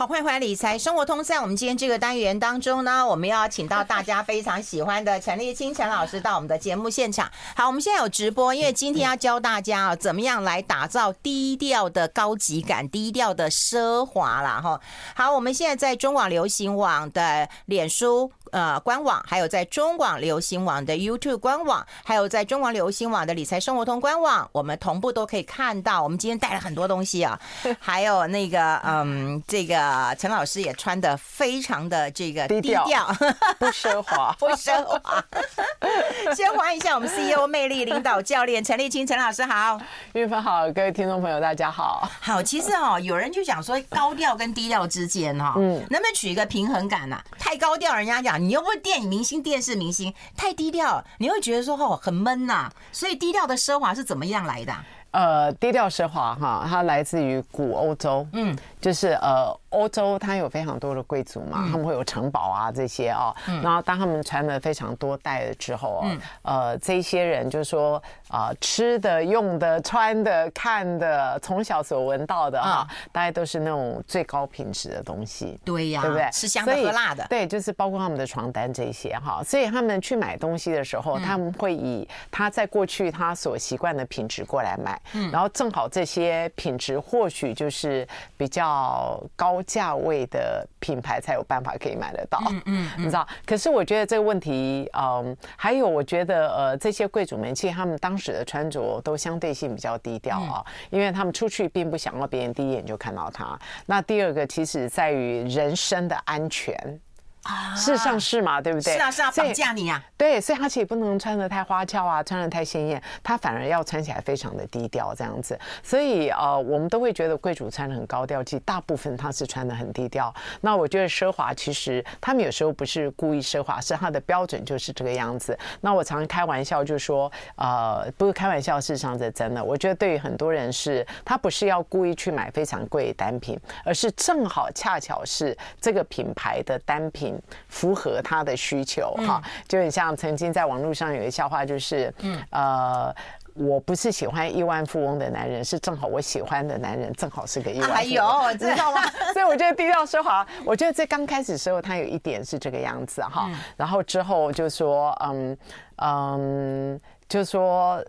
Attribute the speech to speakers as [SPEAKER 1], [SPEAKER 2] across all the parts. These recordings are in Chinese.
[SPEAKER 1] 好，欢迎回来理财生活通。在我们今天这个单元当中呢，我们要请到大家非常喜欢的陈立青陈老师到我们的节目现场。好，我们现在有直播，因为今天要教大家啊，怎么样来打造低调的高级感、低调的奢华啦。哈。好，我们现在在中网流行网的脸书。呃，官网还有在中广流行网的 YouTube 官网，还有在中广流行网的理财生活通官网，我们同步都可以看到。我们今天带了很多东西啊，还有那个，嗯，这个陈老师也穿的非常的这个低调，
[SPEAKER 2] 不奢华，
[SPEAKER 1] 不奢华。先欢迎一下我们 CEO 魅力领导教练陈立青陈老师好，
[SPEAKER 2] 玉芬好，各位听众朋友大家好。
[SPEAKER 1] 好，其实哦，有人就讲说高调跟低调之间哈，嗯，能不能取一个平衡感呢？太高调，人家讲。你又不是电影明星、电视明星，太低调，你会觉得说哦很闷呐、啊。所以低调的奢华是怎么样来的、啊？
[SPEAKER 2] 呃，低调奢华哈，它来自于古欧洲，嗯，就是呃。欧洲它有非常多的贵族嘛，他们会有城堡啊这些啊，然后当他们传了非常多代了之后啊，呃，这些人就是说啊，吃的、用的、穿的、看的，从小所闻到的啊，大概都是那种最高品质的东西。
[SPEAKER 1] 对呀，
[SPEAKER 2] 对不对？
[SPEAKER 1] 吃香的喝辣的。
[SPEAKER 2] 对，就是包括他们的床单这些哈，所以他们去买东西的时候，他们会以他在过去他所习惯的品质过来买，然后正好这些品质或许就是比较高。价位的品牌才有办法可以买得到，嗯嗯，你知道？可是我觉得这个问题，嗯，还有我觉得，呃，这些贵族们其实他们当时的穿着都相对性比较低调啊，因为他们出去并不想要别人第一眼就看到他。那第二个，其实在于人身的安全。啊，事实上市嘛，对不对？
[SPEAKER 1] 是啊，是啊，绑架你啊！
[SPEAKER 2] 对，所以他其实不能穿的太花俏啊，穿的太鲜艳，他反而要穿起来非常的低调这样子。所以呃，我们都会觉得贵族穿的很高调，其实大部分他是穿的很低调。那我觉得奢华，其实他们有时候不是故意奢华，是他的标准就是这个样子。那我常开玩笑就说，呃，不是开玩笑，事实上是真的。我觉得对于很多人是，他不是要故意去买非常贵的单品，而是正好恰巧是这个品牌的单品。符合他的需求哈，就很像曾经在网络上有一个笑话，就是嗯呃，我不是喜欢亿万富翁的男人，是正好我喜欢的男人正好是个亿万富翁，
[SPEAKER 1] 哎呦，知道吗？
[SPEAKER 2] 所以我觉得低调奢华，我觉得在刚开始的时候，他有一点是这个样子哈，然后之后就说嗯嗯，就说。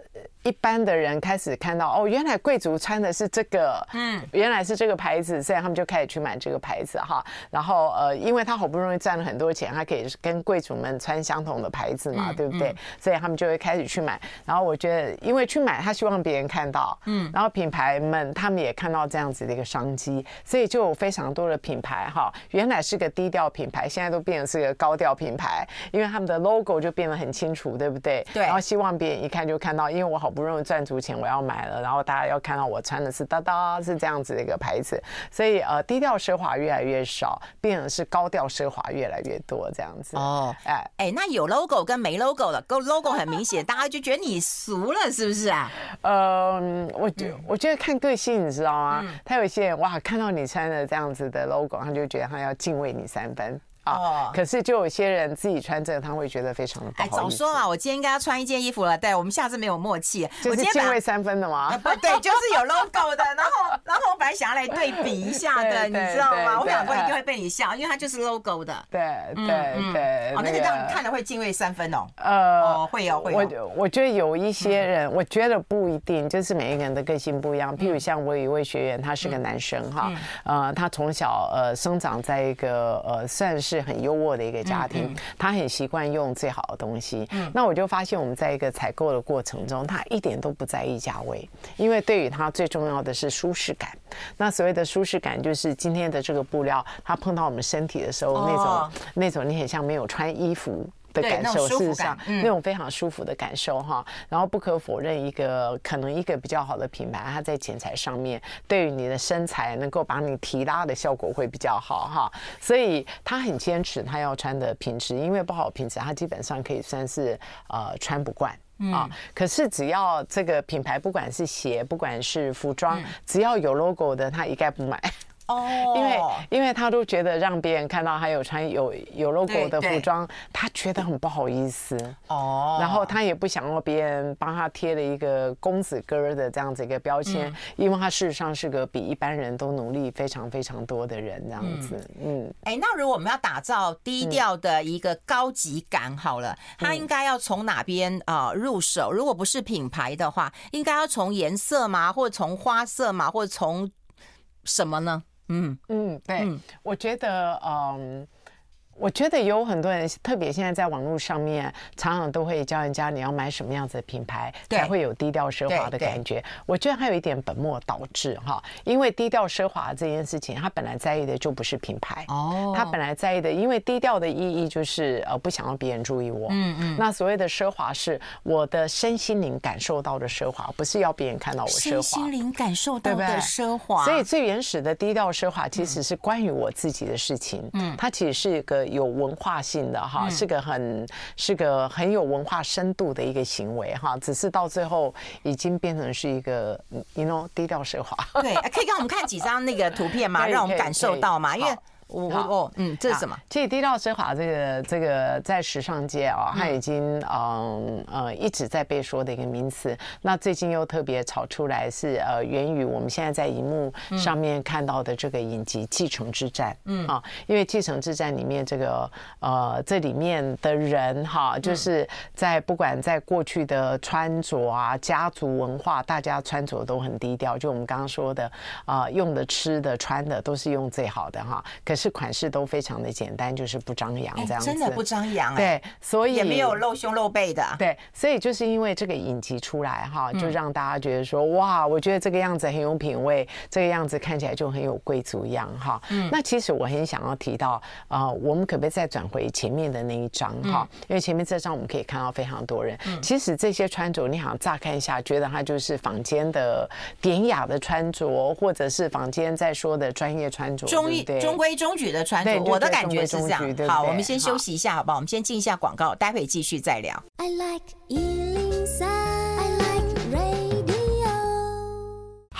[SPEAKER 2] 一般的人开始看到哦，原来贵族穿的是这个，嗯，原来是这个牌子，所以他们就开始去买这个牌子哈。然后呃，因为他好不容易赚了很多钱，他可以跟贵族们穿相同的牌子嘛，对不对？所以他们就会开始去买。然后我觉得，因为去买，他希望别人看到，嗯，然后品牌们他们也看到这样子的一个商机，所以就有非常多的品牌哈，原来是个低调品牌，现在都变成是个高调品牌，因为他们的 logo 就变得很清楚，对不对？
[SPEAKER 1] 对。
[SPEAKER 2] 然后希望别人一看就看到，因为我好。不容易赚足钱，我要买了，然后大家要看到我穿的是哒哒，是这样子的一个牌子，所以呃，低调奢华越来越少，变成是高调奢华越来越多这样子。哦，
[SPEAKER 1] 哎哎，那有 logo 跟没 logo 的，logo 很明显，大家就觉得你俗了，是不是啊？
[SPEAKER 2] 嗯，我觉我觉得看个性，你知道吗？他有一些人哇，看到你穿的这样子的 logo，他就觉得他要敬畏你三分。哦，可是就有些人自己穿这个，他会觉得非常的不好早
[SPEAKER 1] 说嘛，我今天应该要穿一件衣服了。对，我们下次没有默契。
[SPEAKER 2] 就是敬畏三分的吗？
[SPEAKER 1] 不对，就是有 logo 的。然后，然后我本来想要来对比一下的，你知道吗？我想过一定会被你笑，因为它就是 logo 的。
[SPEAKER 2] 对对对。
[SPEAKER 1] 哦，那个让你看了会敬畏三分哦。呃，会有会有。
[SPEAKER 2] 我我觉得有一些人，我觉得不一定，就是每一个人的个性不一样。譬如像我有一位学员，他是个男生哈，呃，他从小呃生长在一个呃算是。是很优渥的一个家庭，他很习惯用最好的东西。那我就发现，我们在一个采购的过程中，他一点都不在意价位，因为对于他最重要的是舒适感。那所谓的舒适感，就是今天的这个布料，它碰到我们身体的时候，那种那种你很像没有穿衣服。的感受，事实上，那种非常舒服的感受哈。然后不可否认，一个可能一个比较好的品牌，它在剪裁上面，对于你的身材能够把你提拉的效果会比较好哈。所以他很坚持他要穿的品质，因为不好品质，他基本上可以算是呃穿不惯啊。可是只要这个品牌，不管是鞋，不管是服装，只要有 logo 的，他一概不买。
[SPEAKER 1] 哦，
[SPEAKER 2] 因为因为他都觉得让别人看到他有穿有有 logo 的服装，他觉得很不好意思哦。然后他也不想要别人帮他贴了一个公子哥的这样子一个标签，嗯、因为他事实上是个比一般人都努力非常非常多的人，这样子。嗯，
[SPEAKER 1] 哎、嗯欸，那如果我们要打造低调的一个高级感，好了，他应该要从哪边啊入手？如果不是品牌的话，应该要从颜色吗？或者从花色吗？或者从什么呢？嗯
[SPEAKER 2] 嗯，对，嗯、我觉得，嗯。我觉得有很多人，特别现在在网络上面，常常都会教人家你要买什么样子的品牌才会有低调奢华的感觉。我觉得还有一点本末倒置哈，因为低调奢华这件事情，他本来在意的就不是品牌哦，他本来在意的，因为低调的意义就是呃不想让别人注意我。嗯嗯。那所谓的奢华是我的身心灵感受到的奢华，不是要别人看到我奢华。身
[SPEAKER 1] 心灵感受到的奢华。
[SPEAKER 2] 所以最原始的低调奢华其实是关于我自己的事情。嗯。它其实是一个。有文化性的哈，是个很是个很有文化深度的一个行为哈，只是到最后已经变成是一个，you know，低调奢华。
[SPEAKER 1] 对，可以给我们看几张那个图片吗？让我们感受到吗？因为。哦哦，嗯，这是什么？
[SPEAKER 2] 其实低调奢华这个这个在时尚界啊，它已经嗯呃一直在被说的一个名词。那最近又特别炒出来，是呃源于我们现在在荧幕上面看到的这个影集《继承之战》。嗯啊，因为《继承之战》里面这个呃这里面的人哈，就是在不管在过去的穿着啊、家族文化，大家穿着都很低调。就我们刚刚说的啊，用的、吃的、穿的都是用最好的哈。可是是款式都非常的简单，就是不张扬这样子，
[SPEAKER 1] 真的不张扬。
[SPEAKER 2] 对，所以
[SPEAKER 1] 也没有露胸露背的。
[SPEAKER 2] 对，所以就是因为这个影集出来哈，就让大家觉得说哇，我觉得这个样子很有品味，这个样子看起来就很有贵族样哈。嗯，那其实我很想要提到啊，我们可不可以再转回前面的那一张哈？因为前面这张我们可以看到非常多人。其实这些穿着，你好像乍看一下觉得它就是坊间的典雅的穿着，或者是坊间在说的专业穿着，
[SPEAKER 1] 中
[SPEAKER 2] 对
[SPEAKER 1] 中规中。中举的穿着，我的感觉是这样。好，我们先休息一下，好不好？我们先进一下广告，待会继续再聊。I like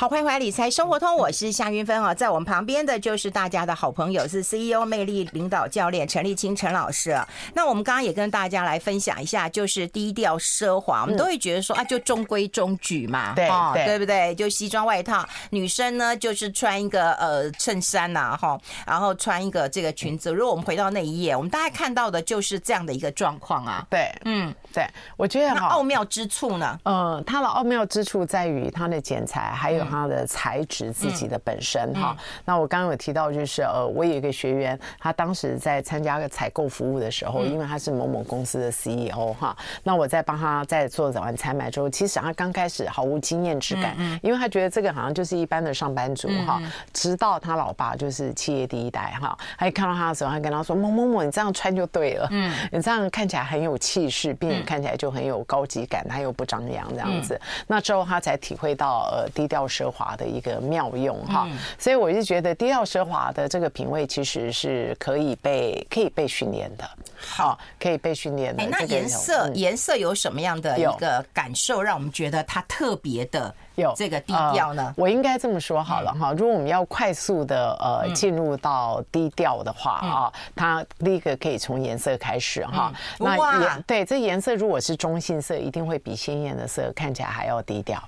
[SPEAKER 1] 好，欢迎回来理财生活通，我是夏云芬啊，在我们旁边的就是大家的好朋友，是 CEO 魅力领导教练陈立清陈老师。那我们刚刚也跟大家来分享一下，就是低调奢华，我们都会觉得说啊，就中规中矩嘛，对对不对？就西装外套，女生呢就是穿一个呃衬衫呐，哈，然后穿一个这个裙子。如果我们回到那一页，我们大概看到的就是这样的一个状况啊。
[SPEAKER 2] 对，嗯，对，我觉得
[SPEAKER 1] 奥妙之处呢，
[SPEAKER 2] 嗯，它的奥妙之处在于它的剪裁，还有。它的材质自己的本身哈，那我刚刚有提到，就是呃，我有一个学员，他当时在参加个采购服务的时候，因为他是某某公司的 CEO 哈，那我在帮他在做完采买之后，其实他刚开始毫无经验之感，因为他觉得这个好像就是一般的上班族哈，直到他老爸就是企业第一代哈，他一看到他的时候，他跟他说某某某，你这样穿就对了，嗯，你这样看起来很有气势，并且看起来就很有高级感，他又不张扬这样子，那之后他才体会到呃低调奢华的一个妙用哈，所以我就觉得低调奢华的这个品味其实是可以被可以被训练的，好，可以被训练的。
[SPEAKER 1] 那颜色颜色有什么样的一个感受，让我们觉得它特别的有。这个低调呢？
[SPEAKER 2] 我应该这么说好了哈，如果我们要快速的呃进入到低调的话啊，它第一个可以从颜色开始哈。那颜对这颜色如果是中性色，一定会比鲜艳的色看起来还要低调。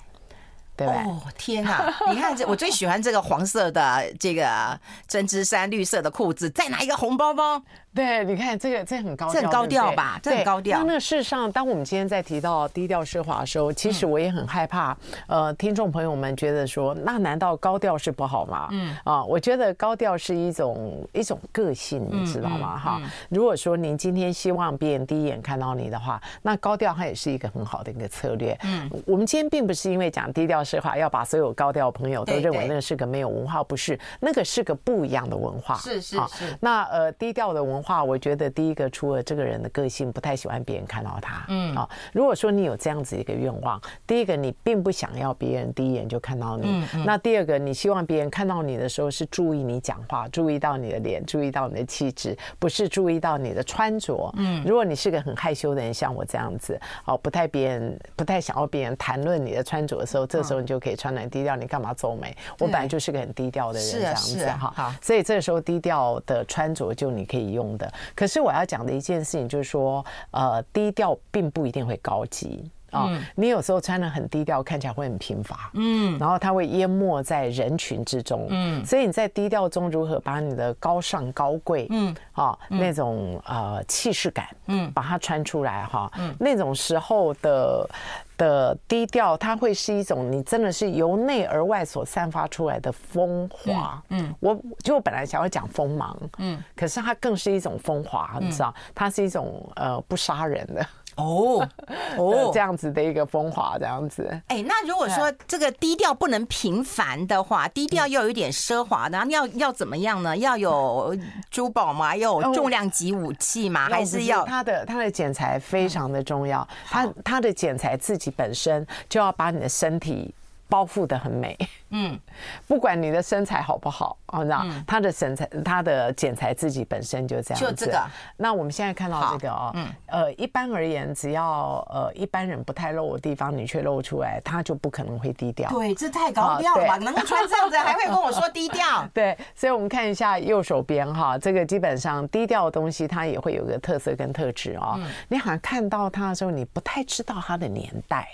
[SPEAKER 2] 对哦
[SPEAKER 1] 天哪！你看这，我最喜欢这个黄色的这个针织衫，绿色的裤子，再拿一个红包包。
[SPEAKER 2] 对，你看这个，这很高调，
[SPEAKER 1] 这很高调吧？这很高调。
[SPEAKER 2] 那那事实上，当我们今天在提到低调奢华的时候，其实我也很害怕。呃，听众朋友们觉得说，那难道高调是不好吗？嗯啊，我觉得高调是一种一种个性，你知道吗？哈，如果说您今天希望别人第一眼看到你的话，那高调它也是一个很好的一个策略。嗯，我们今天并不是因为讲低调奢华，要把所有高调朋友都认为那个是个没有文化，不是，那个是个不一样的文化。
[SPEAKER 1] 是是是。
[SPEAKER 2] 那呃，低调的文化。我觉得第一个，除了这个人的个性不太喜欢别人看到他，嗯啊，如果说你有这样子一个愿望，第一个你并不想要别人第一眼就看到你，那第二个你希望别人看到你的时候是注意你讲话，注意到你的脸，注意到你的气质，不是注意到你的穿着，嗯，如果你是个很害羞的人，像我这样子，哦，不太别人不太想要别人谈论你的穿着的时候，这时时候，你就可以穿得很低调。你干嘛皱眉？我本来就是个很低调的人，这样子哈。好，所以这个时候低调的穿着就你可以用的。可是我要讲的一件事情就是说，呃，低调并不一定会高级。啊，嗯、你有时候穿的很低调，看起来会很贫乏，嗯，然后它会淹没在人群之中，嗯，所以你在低调中如何把你的高尚高贵，嗯，啊，那种呃气势感，嗯，把它穿出来哈，嗯，那种时候的的低调，它会是一种你真的是由内而外所散发出来的风华，嗯，嗯。我就本来想要讲锋芒，嗯，可是它更是一种风华，你知道，它是一种呃不杀人的。哦 哦，这样子的一个风华，这样子。
[SPEAKER 1] 哎，那如果说这个低调不能平凡的话，低调又有一点奢华的，要要怎么样呢？要有珠宝吗？要有重量级武器吗？还是要
[SPEAKER 2] 它的它的剪裁非常的重要，它它的剪裁自己本身就要把你的身体。包覆的很美，嗯，不管你的身材好不好，哦，那他的身材，他的剪裁自己本身就这样。
[SPEAKER 1] 就这个。
[SPEAKER 2] 那我们现在看到这个哦，嗯，呃，一般而言，只要呃一般人不太露的地方，你却露出来，他就不可能会低调。
[SPEAKER 1] 对，这太高调了吧？能够穿这样子，还会跟我说低调？
[SPEAKER 2] 对，所以我们看一下右手边哈，这个基本上低调的东西，它也会有个特色跟特质哦。你好像看到它的时候，你不太知道它的年代。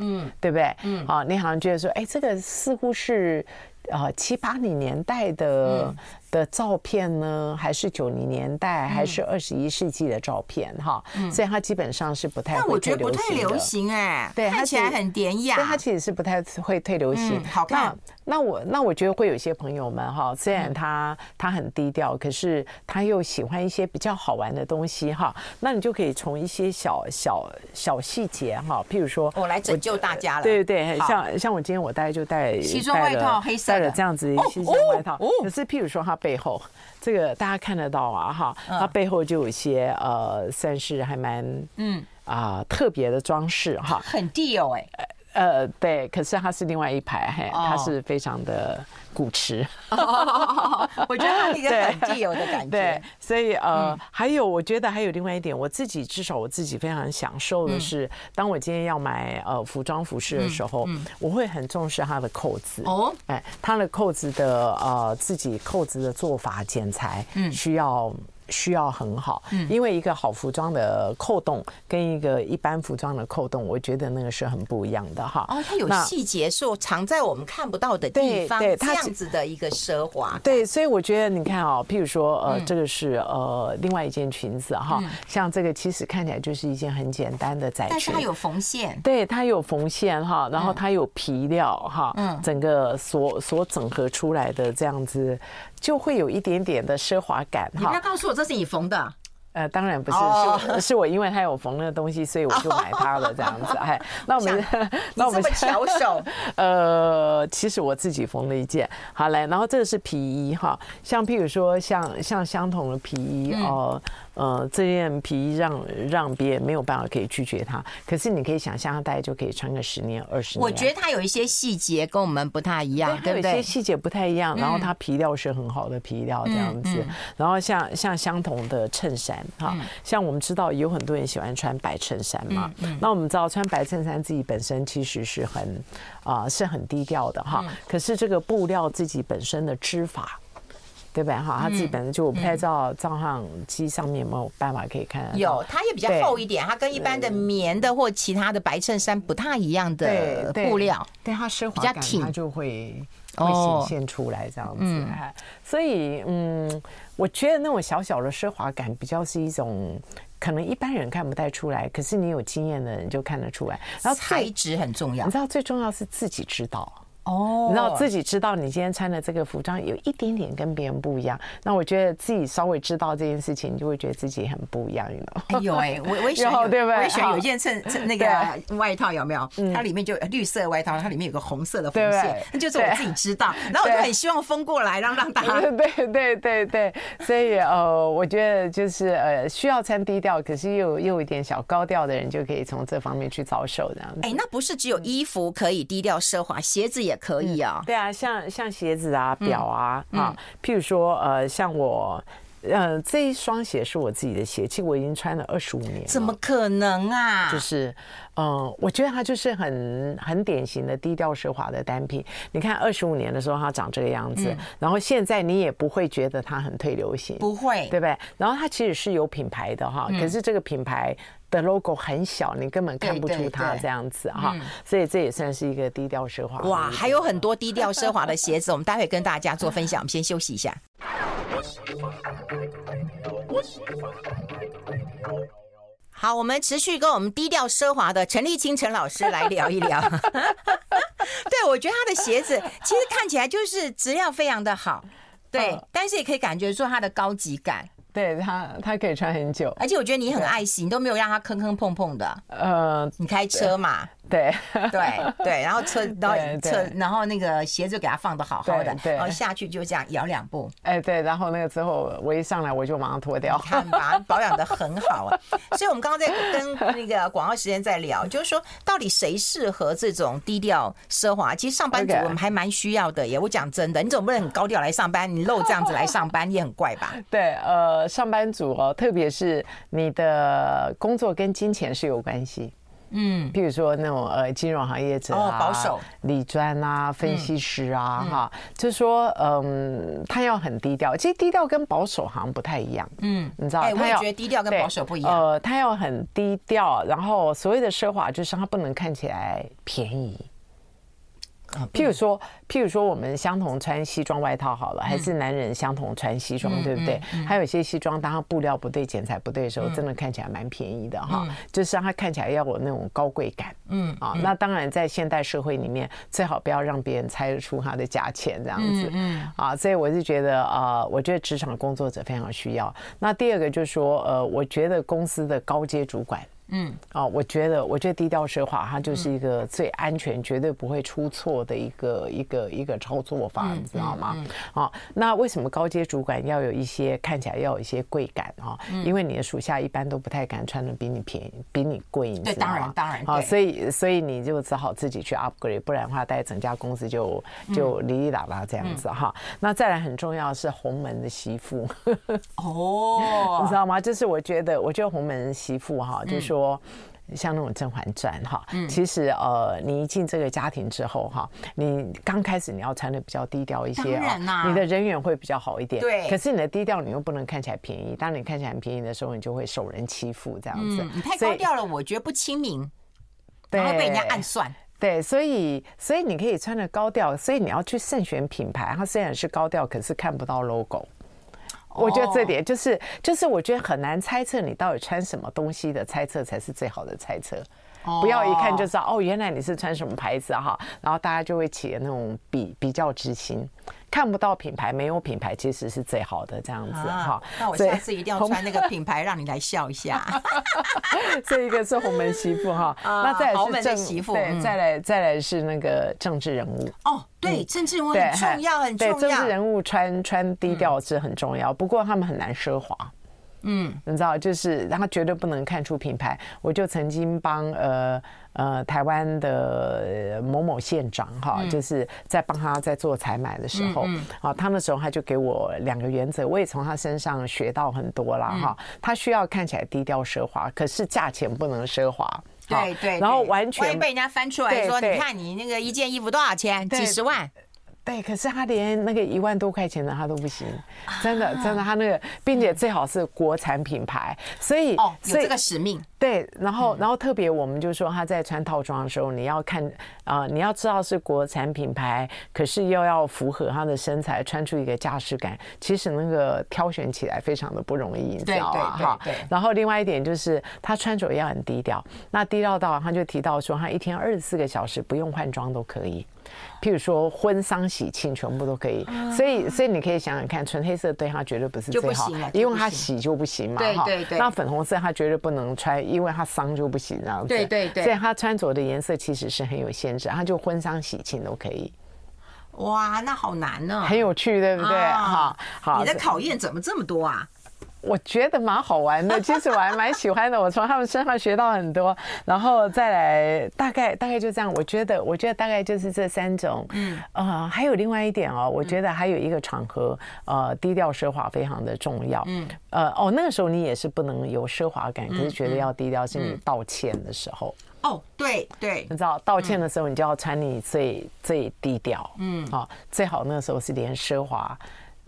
[SPEAKER 2] 嗯，对不对？嗯，好，你好像觉得说，哎，这个似乎是。呃，七八零年代的、嗯、的照片呢，还是九零年代，还是二十一世纪的照片哈？嗯、所以它基本上是不太会。但
[SPEAKER 1] 我觉得不太流行哎，
[SPEAKER 2] 对，
[SPEAKER 1] 看起来很典雅。
[SPEAKER 2] 对，它其实是不太会退流行。
[SPEAKER 1] 嗯、好看。
[SPEAKER 2] 那，我那我觉得会有一些朋友们哈，虽然他他很低调，可是他又喜欢一些比较好玩的东西哈。那你就可以从一些小小小细节哈，譬如说，
[SPEAKER 1] 我来拯救大家了。
[SPEAKER 2] 对对对，像像我今天我带就带
[SPEAKER 1] 西装外套，黑色。
[SPEAKER 2] 这样子西装外套，可是譬如说它背后这个大家看得到啊哈，它背后就有一些呃，算是还蛮嗯啊特别的装饰哈，
[SPEAKER 1] 很地哦哎。
[SPEAKER 2] 呃，对，可是它是另外一排，嘿，它是非常的古驰。
[SPEAKER 1] 我觉得它一个很自由的感觉。
[SPEAKER 2] 对，所以呃，还有我觉得还有另外一点，我自己至少我自己非常享受的是，当我今天要买呃服装服饰的时候，我会很重视它的扣子。哦，哎，它的扣子的呃自己扣子的做法剪裁，嗯，需要。需要很好，因为一个好服装的扣洞跟一个一般服装的扣洞，我觉得那个是很不一样的哈。
[SPEAKER 1] 哦，它有细节，是藏在我们看不到的地方，对，这样子的一个奢华。
[SPEAKER 2] 对，所以我觉得你看哦，譬如说呃，这个是呃另外一件裙子哈，像这个其实看起来就是一件很简单的窄裙，
[SPEAKER 1] 但是它有缝线，
[SPEAKER 2] 对，它有缝线哈，然后它有皮料哈，嗯，整个所所整合出来的这样子。就会有一点点的奢华感哈。
[SPEAKER 1] 你不要告诉我这是你缝的。
[SPEAKER 2] 呃，当然不是，是 是我因为他有缝那个东西，所以我就买它了这样子。哎，那我们
[SPEAKER 1] 那我们巧手。
[SPEAKER 2] 呃，其实我自己缝了一件。好来，然后这个是皮衣哈，像譬如说像像相同的皮衣哦。呃，这件皮衣让让别人没有办法可以拒绝它，可是你可以想象，它大概就可以穿个十年二十年。
[SPEAKER 1] 我觉得它有一些细节跟我们不太一样，对不对？
[SPEAKER 2] 有些细节不太一样，然后它皮料是很好的皮料这样子，然后像像相同的衬衫哈，像我们知道有很多人喜欢穿白衬衫嘛，那我们知道穿白衬衫自己本身其实是很啊是很低调的哈，可是这个布料自己本身的织法。对吧？哈，他自己本身就我不太知道照相机上面有没有办法可以看得到。
[SPEAKER 1] 有，它也比较厚一点，它跟一般的棉的或其他的白衬衫不太一样的布料。
[SPEAKER 2] 对，它奢华感它就会会显现出来这样子。所以嗯，我觉得那种小小的奢华感比较是一种可能一般人看不太出来，可是你有经验的人就看得出来。
[SPEAKER 1] 然后材质很重要，
[SPEAKER 2] 你知道最重要是自己知道。哦，你知道自己知道你今天穿的这个服装有一点点跟别人不一样，那我觉得自己稍微知道这件事情，你就会觉得自己很不一样，你知道吗？
[SPEAKER 1] 有哎，我我也喜欢，对不对？我也喜欢有一件衬衬那个外套，有没有？它里面就绿色外套，它里面有个红色的缝线，那就是我自己知道。然后我就很希望风过来，让让大家
[SPEAKER 2] 对对对对，所以呃，我觉得就是呃，需要穿低调，可是又又有一点小高调的人，就可以从这方面去着手这样子。
[SPEAKER 1] 哎，那不是只有衣服可以低调奢华，鞋子也可以啊。
[SPEAKER 2] 对啊，像像鞋子啊、表啊，啊，譬如说，呃，像我呃，这一双鞋是我自己的鞋，其实我已经穿了二十五年了。
[SPEAKER 1] 怎么可能啊？
[SPEAKER 2] 就是，嗯、呃，我觉得它就是很很典型的低调奢华的单品。你看二十五年的时候它长这个样子，嗯、然后现在你也不会觉得它很退流行，
[SPEAKER 1] 不会，
[SPEAKER 2] 对不对？然后它其实是有品牌的哈，嗯、可是这个品牌的 logo 很小，你根本看不出它这样子哈。所以这也算是一个低调奢华。
[SPEAKER 1] 哇，还有很多低调奢华的鞋子，我们待会跟大家做分享。我们先休息一下。好，我们持续跟我们低调奢华的陈立清陈老师来聊一聊。对，我觉得他的鞋子其实看起来就是质量非常的好，对，但是也可以感觉出他的高级感。
[SPEAKER 2] 对他，他可以穿很久，
[SPEAKER 1] 而且我觉得你很爱惜，你都没有让他坑坑碰碰的。呃，你开车嘛。
[SPEAKER 2] 对
[SPEAKER 1] 对对，然后车，然后车，然后那个鞋子给他放的好好的，然后下去就这样摇两步。
[SPEAKER 2] 哎，对，然后那个之后我一上来我就马上脱掉，
[SPEAKER 1] 看吧，保养的很好啊。所以我们刚刚在跟那个广告时间在聊，就是说到底谁适合这种低调奢华？其实上班族我们还蛮需要的耶。我讲真的，你总不能很高调来上班，你露这样子来上班也很怪吧？
[SPEAKER 2] 对，呃，上班族哦，特别是你的工作跟金钱是有关系。嗯，譬如说那种呃金融行业者啊，
[SPEAKER 1] 保守
[SPEAKER 2] 理专啊，分析师啊，哈，就是说嗯，他要很低调。其实低调跟保守好像不太一样。嗯，你知道？
[SPEAKER 1] 哎，我也觉得低调跟保守不一样。
[SPEAKER 2] 呃，他要很低调，然后所谓的奢华就是他不能看起来便宜。譬如说，譬如说，我们相同穿西装外套好了，还是男人相同穿西装，对不对？还有些西装，当它布料不对、剪裁不对的时候，真的看起来蛮便宜的哈。就是让它看起来要有那种高贵感。嗯啊，那当然，在现代社会里面，最好不要让别人猜得出它的价钱这样子。嗯啊，所以我是觉得啊，我觉得职场工作者非常需要。那第二个就是说，呃，我觉得公司的高阶主管。嗯，哦，我觉得，我觉得低调奢华，它就是一个最安全、绝对不会出错的一个一个一个操作法，你知道吗？好，那为什么高阶主管要有一些看起来要有一些贵感啊？因为你的属下一般都不太敢穿的比你便宜、比你贵，你知道吗？对，当然，当然。好，所以所以你就只好自己去 upgrade，不然的话，带整家公司就就哩哩啦啦这样子哈。那再来很重要是红门的媳妇，哦，你知道吗？就是我觉得，我觉得红门媳妇哈，就是说。说像那种《甄嬛传》哈，其实呃，你一进这个家庭之后哈，你刚开始你要穿的比较低调一些啊，你的人缘会比较好一点。对，可是你的低调你又不能看起来便宜，当你看起来很便宜的时候，你就会受人欺负这样子。
[SPEAKER 1] 你太高调了，我觉得不亲民，然后被人家暗算。
[SPEAKER 2] 对，所以所以你可以穿的高调，所以你要去慎选品牌。它虽然是高调，可是看不到 logo。我觉得这点就是，就是我觉得很难猜测你到底穿什么东西的猜测才是最好的猜测。不要一看就知道哦，原来你是穿什么牌子哈，然后大家就会起那种比比较之心。看不到品牌，没有品牌其实是最好的这样子哈。
[SPEAKER 1] 那我下次一定要穿那个品牌，让你来笑一下。
[SPEAKER 2] 这一个是红门媳妇哈，那再来是媳妇，对，再来再来是那个政治人物。哦，
[SPEAKER 1] 对，政治人物很重要，很重要。
[SPEAKER 2] 对，政治人物穿穿低调是很重要，不过他们很难奢华。嗯，你知道，就是他绝对不能看出品牌。我就曾经帮呃呃台湾的某某县长哈，嗯、就是在帮他在做采买的时候，嗯嗯、啊，他那时候他就给我两个原则，我也从他身上学到很多啦哈。他需要看起来低调奢华，可是价钱不能奢华。
[SPEAKER 1] 对对，
[SPEAKER 2] 然后完全
[SPEAKER 1] 万一被人家翻出来说，你看你那个一件衣服多少钱？几十万。
[SPEAKER 2] 对，可是他连那个一万多块钱的他都不行，真的真的，他那个，并且最好是国产品牌，所以
[SPEAKER 1] 哦，有这个使命。
[SPEAKER 2] 对，然后然后特别我们就说他在穿套装的时候，你要看啊，你要知道是国产品牌，可是又要符合他的身材，穿出一个驾驶感，其实那个挑选起来非常的不容易，你知道吗？哈。然后另外一点就是他穿着也很低调，那低调到他就提到说，他一天二十四个小时不用换装都可以。譬如说婚丧喜庆全部都可以，所以所以你可以想想看，纯黑色对他绝对不是最好，因为他喜就不行嘛。对对对。那粉红色他绝对不能穿，因为他丧就不行这样子。对对对。所以他穿着的颜色其实是很有限制，他就婚丧喜庆都可以。
[SPEAKER 1] 哇，那好难呢。
[SPEAKER 2] 很有趣，对不对？哈，好。
[SPEAKER 1] 你的考验怎么这么多啊？
[SPEAKER 2] 我觉得蛮好玩的，其实我还蛮喜欢的。我从他们身上学到很多，然后再来大概大概就这样。我觉得，我觉得大概就是这三种。嗯，呃，还有另外一点哦，我觉得还有一个场合，呃，低调奢华非常的重要。嗯，呃，哦，那个时候你也是不能有奢华感，可是觉得要低调，是你道歉的时候。
[SPEAKER 1] 哦，对对，
[SPEAKER 2] 你知道道歉的时候，你就要穿你最最低调。嗯，好，最好那个时候是连奢华。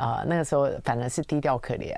[SPEAKER 2] 啊、呃，那个时候反而是低调可怜。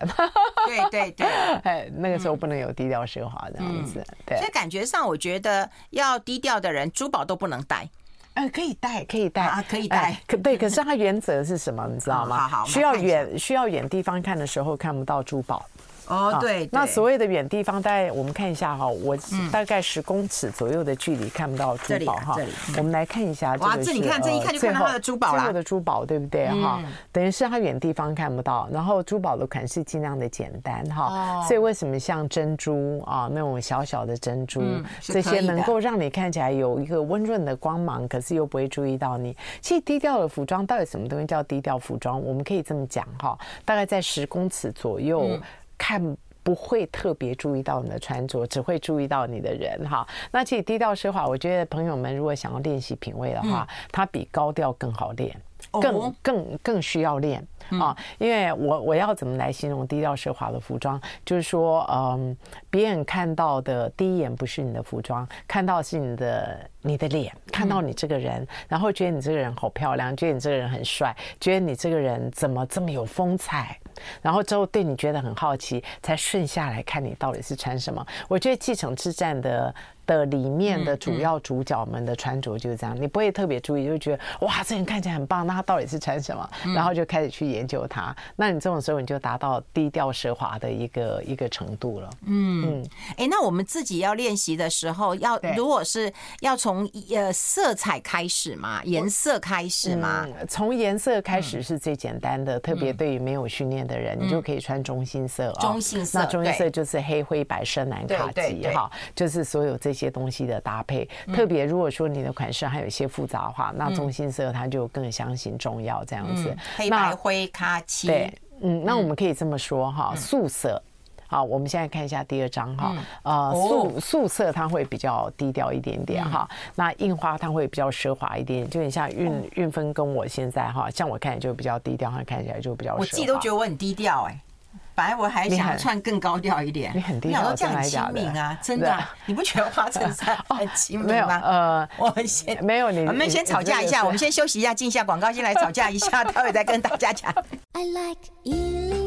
[SPEAKER 1] 对对对，
[SPEAKER 2] 哎，那个时候不能有低调奢华这样子。嗯、对，
[SPEAKER 1] 所以感觉上，我觉得要低调的人，珠宝都不能戴。
[SPEAKER 2] 呃，可以戴，可以戴
[SPEAKER 1] 啊，可以戴。
[SPEAKER 2] 可对，可是它原则是什么？你知道吗？
[SPEAKER 1] 好好，
[SPEAKER 2] 需要远需要远地方看的时候看不到珠宝。
[SPEAKER 1] 哦，对，
[SPEAKER 2] 那所谓的远地方，大概我们看一下哈，我大概十公尺左右的距离看不到珠宝哈。我们来看一下，
[SPEAKER 1] 哇，这你看这一看就看到它的珠宝了，
[SPEAKER 2] 最后的珠宝对不对哈？等于是它远地方看不到，然后珠宝的款式尽量的简单哈。所以为什么像珍珠啊那种小小的珍珠，这些能够让你看起来有一个温润的光芒，可是又不会注意到你。其实低调的服装到底什么东西叫低调服装？我们可以这么讲哈，大概在十公尺左右。看不会特别注意到你的穿着，只会注意到你的人哈。那其实低调奢华，我觉得朋友们如果想要练习品味的话，它比高调更好练，更更更需要练啊。因为我我要怎么来形容低调奢华的服装？就是说，嗯，别人看到的第一眼不是你的服装，看到是你的你的脸，看到你这个人，然后觉得你这个人好漂亮，觉得你这个人很帅，觉得你这个人怎么这么有风采。然后之后对你觉得很好奇，才顺下来看你到底是穿什么。我觉得继承之战的。的里面的主要主角们的穿着就是这样，你不会特别注意，就觉得哇，这人看起来很棒，那他到底是穿什么？然后就开始去研究他。那你这种时候你就达到低调奢华的一个一个程度了。
[SPEAKER 1] 嗯嗯，哎，那我们自己要练习的时候，要如果是要从呃色彩开始嘛，颜色开始嘛，
[SPEAKER 2] 从颜色开始是最简单的，特别对于没有训练的人，你就可以穿中性色啊。
[SPEAKER 1] 中性色，
[SPEAKER 2] 那中性色就是黑灰白深蓝卡其哈，就是所有这。一些东西的搭配，特别如果说你的款式还有一些复杂的话，嗯、那中性色它就更相信重要这样子。嗯、
[SPEAKER 1] 黑白灰咖漆，
[SPEAKER 2] 对，嗯，那我们可以这么说哈，嗯、素色。好，我们现在看一下第二张哈，呃，素素色它会比较低调一点点哈，那印花它会比较奢华一点，就很像韵韵芬跟我现在哈，像我看起来就比较低调，它看起来就比较，
[SPEAKER 1] 我自己都觉得我很低调哎。本来我还想穿更高调一点，
[SPEAKER 2] 你很低调，
[SPEAKER 1] 这样很亲民啊，真的，你不觉得花衬衫 很亲民吗？
[SPEAKER 2] 呃，
[SPEAKER 1] 我们先
[SPEAKER 2] 没有你，
[SPEAKER 1] 我们先吵架一下，我们先休息一下，进一下广告，先来吵架一下，待会再跟大家讲。I like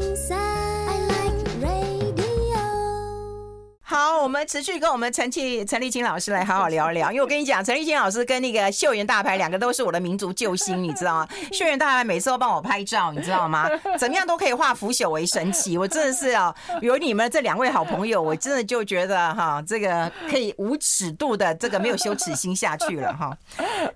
[SPEAKER 1] 好，我们持续跟我们陈庆陈立青老师来好好聊一聊，因为我跟你讲，陈立青老师跟那个秀媛大牌两个都是我的民族救星，你知道吗？秀媛大牌每次都帮我拍照，你知道吗？怎么样都可以化腐朽为神奇，我真的是啊，有你们这两位好朋友，我真的就觉得哈，这个可以无尺度的这个没有羞耻心下去了哈。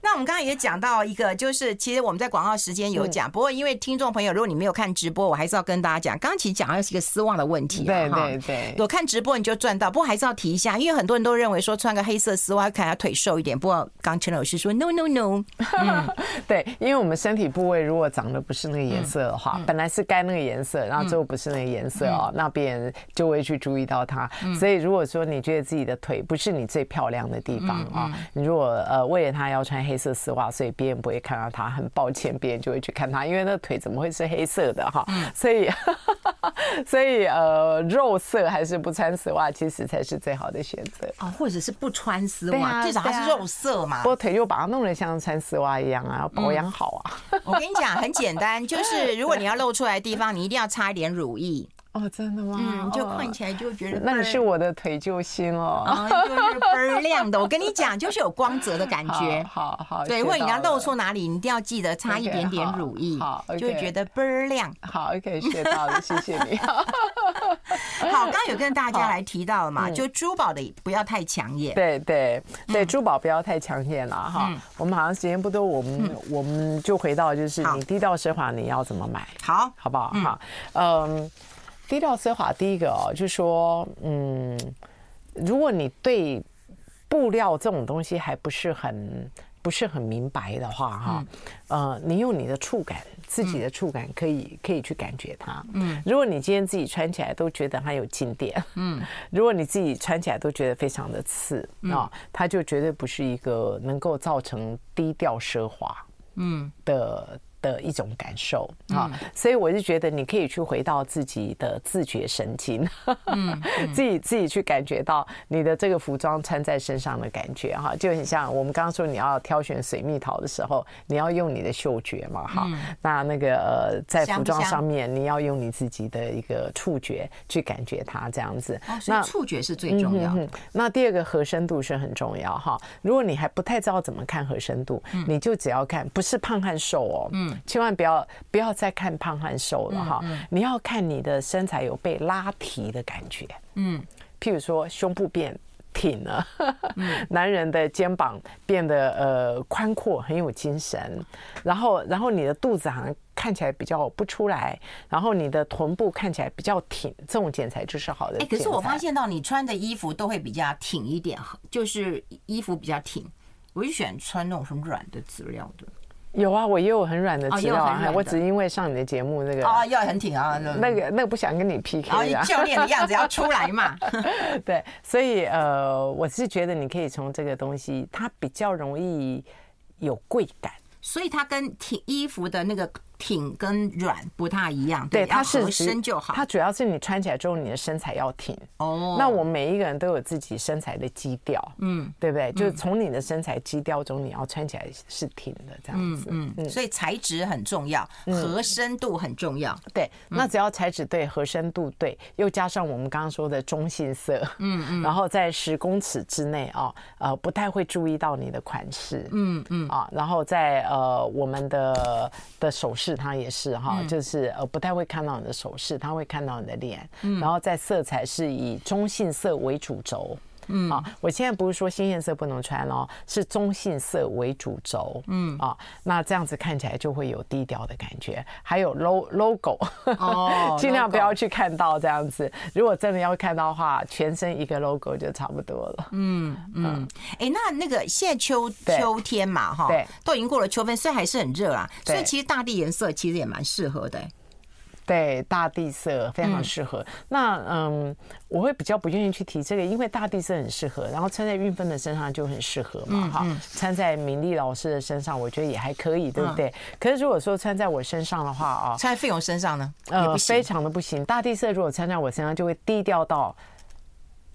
[SPEAKER 1] 那我们刚刚也讲到一个，就是其实我们在广告时间有讲，不过因为听众朋友，如果你没有看直播，我还是要跟大家讲，刚刚其实讲的是一个失望的问题，
[SPEAKER 2] 对对对，
[SPEAKER 1] 有看直播你就赚。不过还是要提一下，因为很多人都认为说穿个黑色丝袜看起来腿瘦一点。不过刚陈老师说 no no no，
[SPEAKER 2] 嗯，对，因为我们身体部位如果长得不是那个颜色的话，本来是该那个颜色，然后最后不是那个颜色哦，那别人就会去注意到它。所以如果说你觉得自己的腿不是你最漂亮的地方啊，你如果呃为了他要穿黑色丝袜，所以别人不会看到他，很抱歉，别人就会去看他，因为那腿怎么会是黑色的哈？所以 所以呃肉色还是不穿丝袜，其实。才是最好的选择
[SPEAKER 1] 啊，或者是不穿丝袜，至少它是肉色嘛。
[SPEAKER 2] 不过腿又把它弄得像穿丝袜一样啊，保养好啊。
[SPEAKER 1] 我跟你讲，很简单，就是如果你要露出来的地方，你一定要擦一点乳液。
[SPEAKER 2] 哦，真的吗？
[SPEAKER 1] 嗯，就看起来就觉得
[SPEAKER 2] 那你是我的腿救星哦，
[SPEAKER 1] 就是倍儿亮的。我跟你讲，就是有光泽的感觉。
[SPEAKER 2] 好好，
[SPEAKER 1] 对，如果你要露出哪里，你一定要记得擦一点点乳液，好，就会觉得倍儿亮。
[SPEAKER 2] 好，OK，学到了，谢谢你。
[SPEAKER 1] 好，刚刚有跟大家来提到了嘛，就珠宝的不要太抢眼。
[SPEAKER 2] 对对对，珠宝不要太抢眼了哈。我们好像时间不多，我们我们就回到就是你低调奢华你要怎么买？
[SPEAKER 1] 好，
[SPEAKER 2] 好不好？好，嗯。低调奢华，第一个哦，就是说，嗯，如果你对布料这种东西还不是很不是很明白的话，哈，呃，你用你的触感，自己的触感可以可以去感觉它。嗯，如果你今天自己穿起来都觉得它有静电，嗯，如果你自己穿起来都觉得非常的刺啊，它就绝对不是一个能够造成低调奢华，嗯的。的一种感受啊，所以我就觉得你可以去回到自己的自觉神经，嗯，自己自己去感觉到你的这个服装穿在身上的感觉哈，就很像我们刚刚说你要挑选水蜜桃的时候，你要用你的嗅觉嘛哈，那那个呃在服装上面你要用你自己的一个触觉去感觉它这样子，
[SPEAKER 1] 那触觉是最重要。
[SPEAKER 2] 那第二个合身度是很重要哈，如果你还不太知道怎么看合身度，你就只要看不是胖和瘦哦，嗯。千万不要不要再看胖和瘦了哈，你要看你的身材有被拉提的感觉，嗯，譬如说胸部变挺了，男人的肩膀变得呃宽阔，很有精神，然后然后你的肚子好像看起来比较不出来，然后你的臀部看起来比较挺，这种剪裁就是好的。哎，
[SPEAKER 1] 可是我发现到你穿的衣服都会比较挺一点，就是衣服比较挺，我就喜欢穿那种很软的质料的。
[SPEAKER 2] 有啊，我也有很软的资料啊，我只因为上你的节目那个
[SPEAKER 1] 啊，要很挺啊，
[SPEAKER 2] 那个那个不想跟你 PK
[SPEAKER 1] 啊，教练的样子要出来嘛，
[SPEAKER 2] 对，所以呃，我是觉得你可以从这个东西，它比较容易有贵感，
[SPEAKER 1] 所以它跟挺衣服的那个。挺跟软不太一样，对，它是合身就好。
[SPEAKER 2] 它主要是你穿起来之后，你的身材要挺。哦，那我们每一个人都有自己身材的基调，嗯，对不对？就是从你的身材基调中，你要穿起来是挺的这样子。
[SPEAKER 1] 嗯嗯，所以材质很重要，合身度很重要。
[SPEAKER 2] 对，那只要材质对，合身度对，又加上我们刚刚说的中性色，嗯嗯，然后在十公尺之内啊，呃，不太会注意到你的款式，嗯嗯啊，然后在呃我们的的首饰。他也是哈，就是呃不太会看到你的首饰，他会看到你的脸，然后在色彩是以中性色为主轴。嗯啊，我现在不是说鲜艳色不能穿哦，是中性色为主轴。嗯啊，那这样子看起来就会有低调的感觉。还有 logo，哦，尽量不要去看到这样子。如果真的要看到的话，全身一个 logo 就差不多了。嗯
[SPEAKER 1] 嗯，哎，那那个现在秋秋天嘛，哈，对，都已经过了秋分，虽然还是很热啊，所以其实大地颜色其实也蛮适合的。
[SPEAKER 2] 对，大地色非常适合。嗯那嗯，我会比较不愿意去提这个，因为大地色很适合，然后穿在运芬的身上就很适合嘛。哈、嗯，穿在明丽老师的身上，我觉得也还可以，对不对？嗯、可是如果说穿在我身上的话啊，
[SPEAKER 1] 穿在费勇身上呢，
[SPEAKER 2] 呃，非常的不行。大地色如果穿在我身上，就会低调到。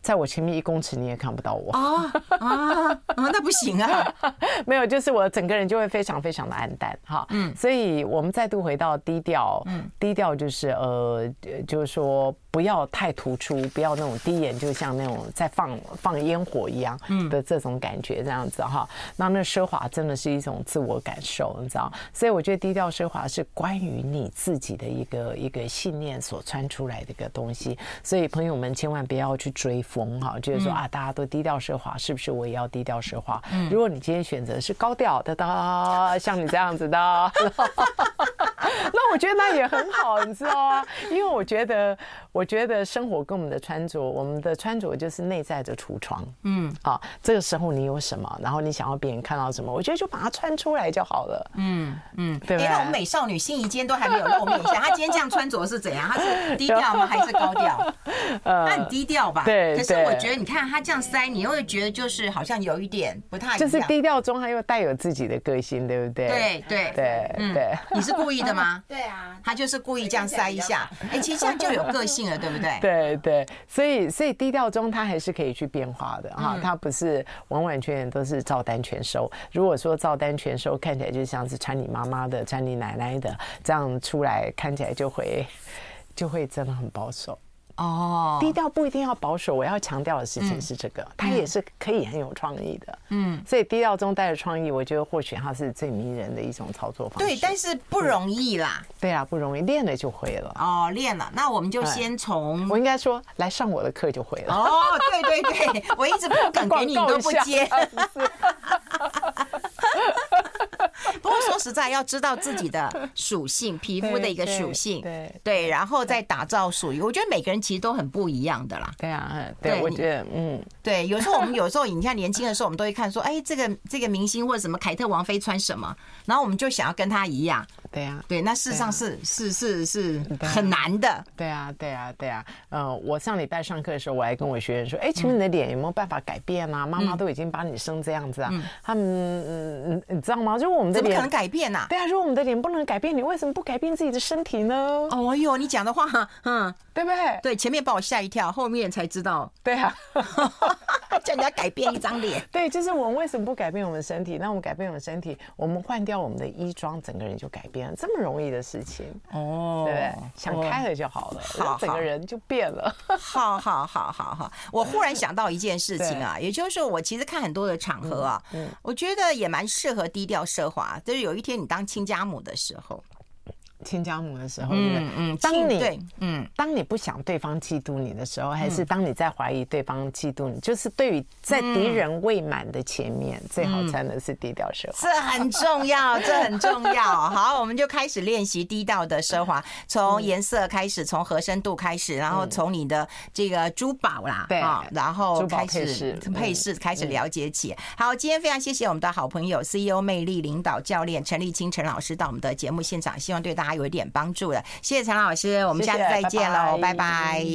[SPEAKER 2] 在我前面一公尺你也看不到我啊
[SPEAKER 1] 啊啊！那不行啊，
[SPEAKER 2] 没有，就是我整个人就会非常非常的暗淡哈。嗯，所以我们再度回到低调，嗯，低调就是呃，就是说。不要太突出，不要那种第一眼就像那种在放放烟火一样的这种感觉，这样子哈。那那奢华真的是一种自我感受，你知道？所以我觉得低调奢华是关于你自己的一个一个信念所穿出来的一个东西。所以朋友们千万不要去追风哈，就是说啊，大家都低调奢华，是不是我也要低调奢华？如果你今天选择是高调的的，像你这样子的，那我觉得那也很好，你知道吗？因为我觉得我。觉得生活跟我们的穿着，我们的穿着就是内在的橱窗。嗯，啊，这个时候你有什么，然后你想要别人看到什么，我觉得就把它穿出来就好了。嗯嗯，对。哎，
[SPEAKER 1] 那我们美少女心仪今天都还没有露面一下，她今天这样穿着是怎样？她是低调吗？还是高调？呃，她很低调吧？对。可是我觉得，你看她这样塞，你又会觉得就是好像有一点不太。
[SPEAKER 2] 就是低调中，她又带有自己的个性，对不对？
[SPEAKER 1] 对对对，嗯对。你是故意的吗？对啊，他就是故意这样塞一下。哎，其实这样就有个性了。对不对？
[SPEAKER 2] 对对，所以所以低调中，他还是可以去变化的哈，他不是完完全全都是照单全收。如果说照单全收，看起来就像是穿你妈妈的、穿你奶奶的，这样出来看起来就会就会真的很保守。哦，低调不一定要保守。我要强调的事情是这个，它也是可以很有创意的。嗯，所以低调中带着创意，我觉得或许它是最迷人的一种操作方式。
[SPEAKER 1] 对，但是不容易啦。
[SPEAKER 2] 对啊，不容易，练了就会了。
[SPEAKER 1] 哦，练了，那我们就先从
[SPEAKER 2] 我应该说来上我的课就会了。
[SPEAKER 1] 哦，对对对，我一直不敢给你，你都不接。实在，要知道自己的 属性，皮肤的一个属性，
[SPEAKER 2] 对
[SPEAKER 1] 对，然后再打造属于。我觉得每个人其实都很不一样的啦。
[SPEAKER 2] 对啊，对，我觉得，嗯，
[SPEAKER 1] 对，有时候我们有时候你看年轻的时候，我们都会看说，哎，这个这个明星或者什么凯特王妃穿什么，然后我们就想要跟他一样。
[SPEAKER 2] 对呀，
[SPEAKER 1] 对，那事实上是是是是很难的。
[SPEAKER 2] 对啊，对啊，对啊。呃，我上礼拜上课的时候，我还跟我学员说，哎，请问你的脸有没有办法改变啊？妈妈都已经把你生这样子啊，他们嗯，你知道吗？就我们的脸
[SPEAKER 1] 怎么可能改变呐？
[SPEAKER 2] 对啊，如果我们的脸不能改变，你为什么不改变自己的身体呢？
[SPEAKER 1] 哦哟，你讲的话，嗯，
[SPEAKER 2] 对不对？
[SPEAKER 1] 对，前面把我吓一跳，后面才知道。
[SPEAKER 2] 对啊，
[SPEAKER 1] 叫人家改变一张脸。
[SPEAKER 2] 对，就是我们为什么不改变我们身体？那我们改变我们身体，我们换掉我们的衣装，整个人就改变了，这么容易的事情哦，对不对？想开了就好了，好，整个人就变了。
[SPEAKER 1] 好好好好好，我忽然想到一件事情啊，也就是说，我其实看很多的场合啊，嗯，我觉得也蛮适合低调奢华。就是有一天你当亲家母的时候。
[SPEAKER 2] 亲家母的时候，嗯嗯，当你嗯，当你不想对方嫉妒你的时候，还是当你在怀疑对方嫉妒你，就是对于在敌人未满的前面，最好穿的是低调奢华，
[SPEAKER 1] 这很重要，这很重要。好，我们就开始练习低调的奢华，从颜色开始，从合身度开始，然后从你的这个珠宝啦，对，然后开始配饰开始了解起。好，今天非常谢谢我们的好朋友 CEO 魅力领导教练陈立清陈老师到我们的节目现场，希望对大家。有一点帮助的，谢谢陈老师，我们下次再见喽，拜拜。